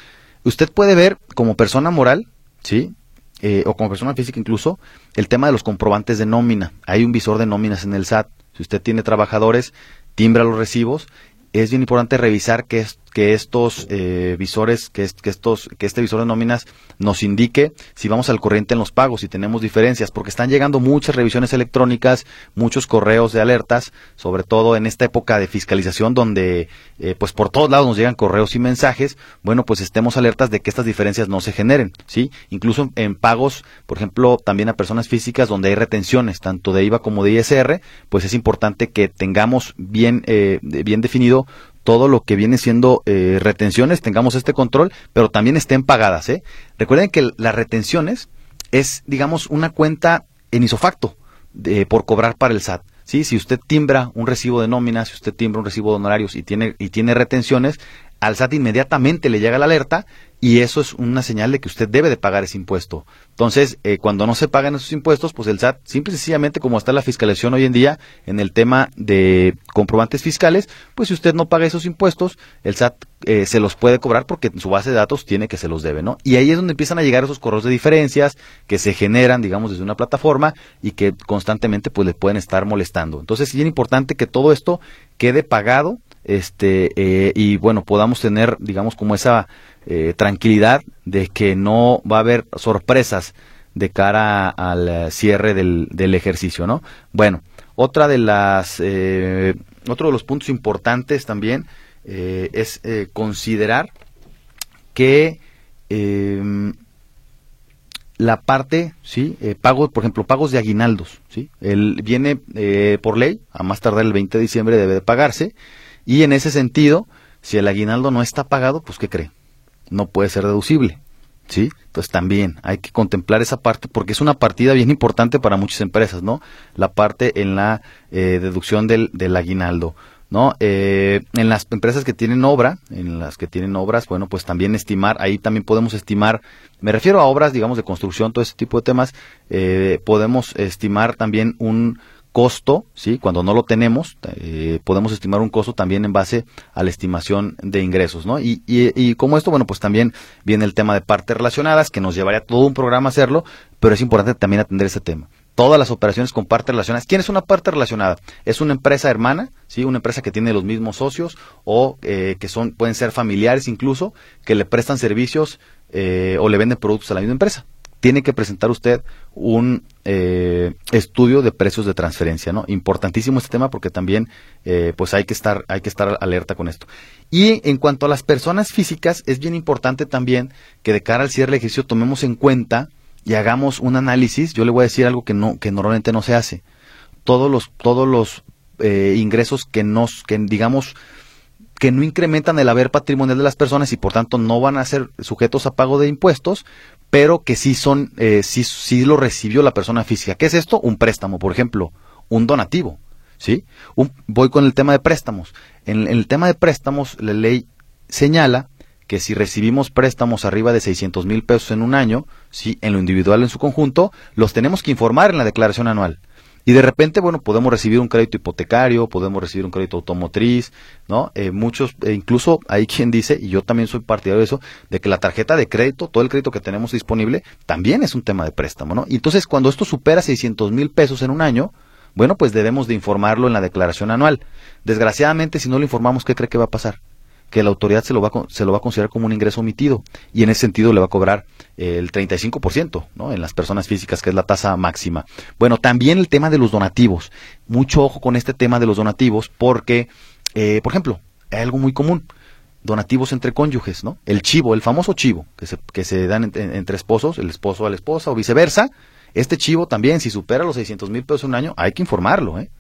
usted puede ver como persona moral, ¿sí? Eh, o como persona física incluso, el tema de los comprobantes de nómina. Hay un visor de nóminas en el SAT. Si usted tiene trabajadores, timbra los recibos. Es bien importante revisar que, es, que estos eh, visores, que, estos, que este visor de nóminas nos indique si vamos al corriente en los pagos, si tenemos diferencias, porque están llegando muchas revisiones electrónicas, muchos correos de alertas, sobre todo en esta época de fiscalización donde eh, pues por todos lados nos llegan correos y mensajes, bueno, pues estemos alertas de que estas diferencias no se generen, ¿sí? Incluso en pagos, por ejemplo, también a personas físicas donde hay retenciones, tanto de IVA como de ISR, pues es importante que tengamos bien, eh, bien definido todo lo que viene siendo eh, retenciones, tengamos este control, pero también estén pagadas. ¿eh? Recuerden que las retenciones es, digamos, una cuenta en isofacto por cobrar para el SAT. ¿sí? Si usted timbra un recibo de nómina, si usted timbra un recibo de honorarios y tiene, y tiene retenciones, al SAT inmediatamente le llega la alerta y eso es una señal de que usted debe de pagar ese impuesto. Entonces, eh, cuando no se pagan esos impuestos, pues el SAT, simple y sencillamente, como está la fiscalización hoy en día en el tema de comprobantes fiscales, pues si usted no paga esos impuestos, el SAT eh, se los puede cobrar porque en su base de datos tiene que se los debe, ¿no? Y ahí es donde empiezan a llegar esos correos de diferencias que se generan, digamos, desde una plataforma y que constantemente pues le pueden estar molestando. Entonces, es bien importante que todo esto quede pagado este eh, y bueno podamos tener digamos como esa eh, tranquilidad de que no va a haber sorpresas de cara al eh, cierre del, del ejercicio no bueno otra de las otro de los puntos importantes también es considerar que em, la parte, sí, pagos, por ejemplo, pagos de aguinaldos, sí, el viene por ley, a más tardar el 20 de diciembre debe de pagarse, y en ese sentido, si el aguinaldo no está pagado, pues ¿qué cree? No puede ser deducible. ¿Sí? Entonces también hay que contemplar esa parte porque es una partida bien importante para muchas empresas, ¿no? La parte en la eh, deducción del, del aguinaldo. ¿no? Eh, en las empresas que tienen obra, en las que tienen obras, bueno, pues también estimar, ahí también podemos estimar, me refiero a obras, digamos, de construcción, todo ese tipo de temas, eh, podemos estimar también un, costo, ¿sí? Cuando no lo tenemos, eh, podemos estimar un costo también en base a la estimación de ingresos, ¿no? Y, y, como esto, bueno, pues también viene el tema de partes relacionadas, que nos llevaría todo un programa a hacerlo, pero es importante también atender ese tema. Todas las operaciones con partes relacionadas. ¿Quién es una parte relacionada? Es una empresa hermana, ¿sí? Una empresa que tiene los mismos socios o eh, que son, pueden ser familiares incluso, que le prestan servicios eh, o le venden productos a la misma empresa tiene que presentar usted un eh, estudio de precios de transferencia, ¿no? Importantísimo este tema porque también, eh, pues hay que estar, hay que estar alerta con esto. Y en cuanto a las personas físicas, es bien importante también que de cara al cierre del ejercicio tomemos en cuenta y hagamos un análisis. Yo le voy a decir algo que no, que normalmente no se hace. Todos los, todos los eh, ingresos que nos, que digamos, que no incrementan el haber patrimonial de las personas y por tanto no van a ser sujetos a pago de impuestos, pero que sí son, eh, sí, sí lo recibió la persona física. ¿Qué es esto? Un préstamo, por ejemplo, un donativo. ¿sí? voy con el tema de préstamos. En, el tema de préstamos, la ley señala que si recibimos préstamos arriba de 600 mil pesos en un año, ¿sí? en lo individual en su conjunto, los tenemos que informar en la declaración anual. Y de repente, bueno, podemos recibir un crédito hipotecario, podemos recibir un crédito automotriz, ¿no? Eh, muchos, e incluso hay quien dice, y yo también soy partidario de eso, de que la tarjeta de crédito, todo el crédito que tenemos disponible, también es un tema de préstamo, ¿no? Y entonces, cuando esto supera 600 mil pesos en un año, bueno, pues debemos de informarlo en la declaración anual. Desgraciadamente, si no lo informamos, ¿qué cree que va a pasar? Que la autoridad se lo va, se lo va a considerar como un ingreso omitido y en ese sentido le va a cobrar el 35%, ¿no? En las personas físicas, que es la tasa máxima. Bueno, también el tema de los donativos. Mucho ojo con este tema de los donativos porque, eh, por ejemplo, hay algo muy común donativos entre cónyuges, ¿no? El chivo, el famoso chivo, que se, que se dan entre esposos, el esposo a la esposa o viceversa, este chivo también, si supera los 600 mil pesos un año, hay que informarlo, ¿eh?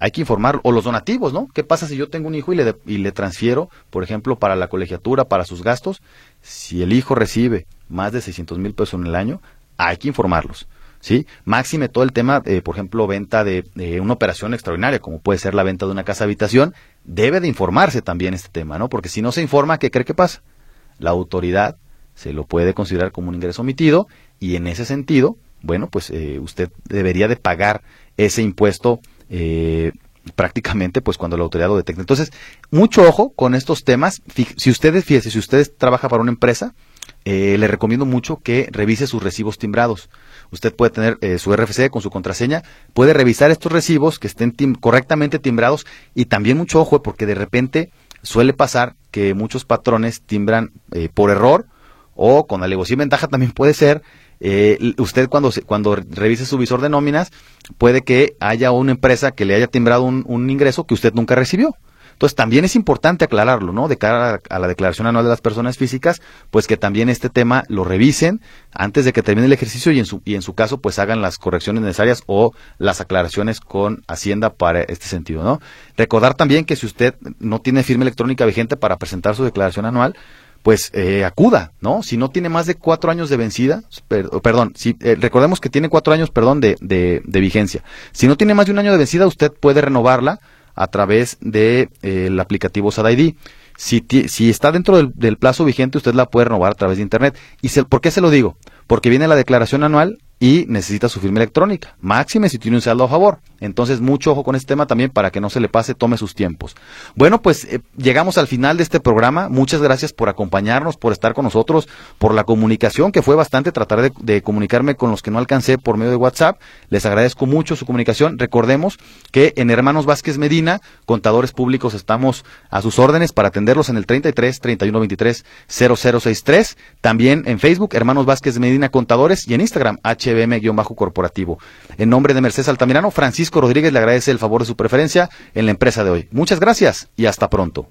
Hay que informarlo. O los donativos, ¿no? ¿Qué pasa si yo tengo un hijo y le, y le transfiero, por ejemplo, para la colegiatura, para sus gastos? Si el hijo recibe más de 600 mil pesos en el año, hay que informarlos. ¿sí? Máxime todo el tema, por ejemplo, venta de, una operación extraordinaria, como puede ser la venta de una casa habitación, debe de informarse también este tema, ¿no? Porque si no se informa, ¿qué cree que pasa? La autoridad se lo puede considerar como un ingreso omitido y en ese sentido, bueno, pues eh, usted debería de pagar ese impuesto eh, prácticamente pues cuando la autoridad lo detecte. Entonces, mucho ojo con estos temas. Si ustedes, fíjese, si usted trabaja para una empresa, eh, le recomiendo mucho que revise sus recibos timbrados. Usted puede tener su RFC con su contraseña, puede revisar estos recibos que estén correctamente timbrados y también mucho ojo porque de repente suele pasar que muchos patrones timbran por error o con alevosía y ventaja también puede ser eh, usted cuando, cuando revise su visor de nóminas, puede que haya una empresa que le haya timbrado un, un ingreso que usted nunca recibió. Entonces también es importante aclararlo, ¿no? De cara a, la declaración anual de las personas físicas, pues que también este tema lo revisen antes de que termine el ejercicio y en su, y en su caso pues hagan las correcciones necesarias o las aclaraciones con Hacienda para este sentido, ¿no? Recordar también que si usted no tiene firma electrónica vigente para presentar su declaración anual, pues eh, acuda, ¿no? Si no tiene más de cuatro años de vencida, perdón, si, eh, recordemos que tiene cuatro años, perdón, de, de, de, vigencia. Si no tiene más de un año de vencida, usted puede renovarla a través del de, eh, aplicativo SADID. Si, si está dentro del, del, plazo vigente, usted la puede renovar a través de Internet. ¿Y se, por qué se lo digo? Porque viene la declaración anual y necesita su firma electrónica. Máxime si tiene un saldo a favor. Entonces, mucho ojo con este tema también para que no se le pase, tome sus tiempos. Bueno, pues eh, llegamos al final de este programa. Muchas gracias por acompañarnos, por estar con nosotros, por la comunicación, que fue bastante tratar de, de comunicarme con los que no alcancé por medio de WhatsApp. Les agradezco mucho su comunicación. Recordemos que en Hermanos Vázquez Medina, contadores públicos, estamos a sus órdenes para atenderlos en el 33 31 23 0063. También en Facebook, Hermanos Vázquez Medina Contadores y en Instagram, HBM-corporativo. En nombre de Mercedes Altamirano, Rodríguez le agradece el favor de su preferencia en la empresa de hoy. Muchas gracias y hasta pronto.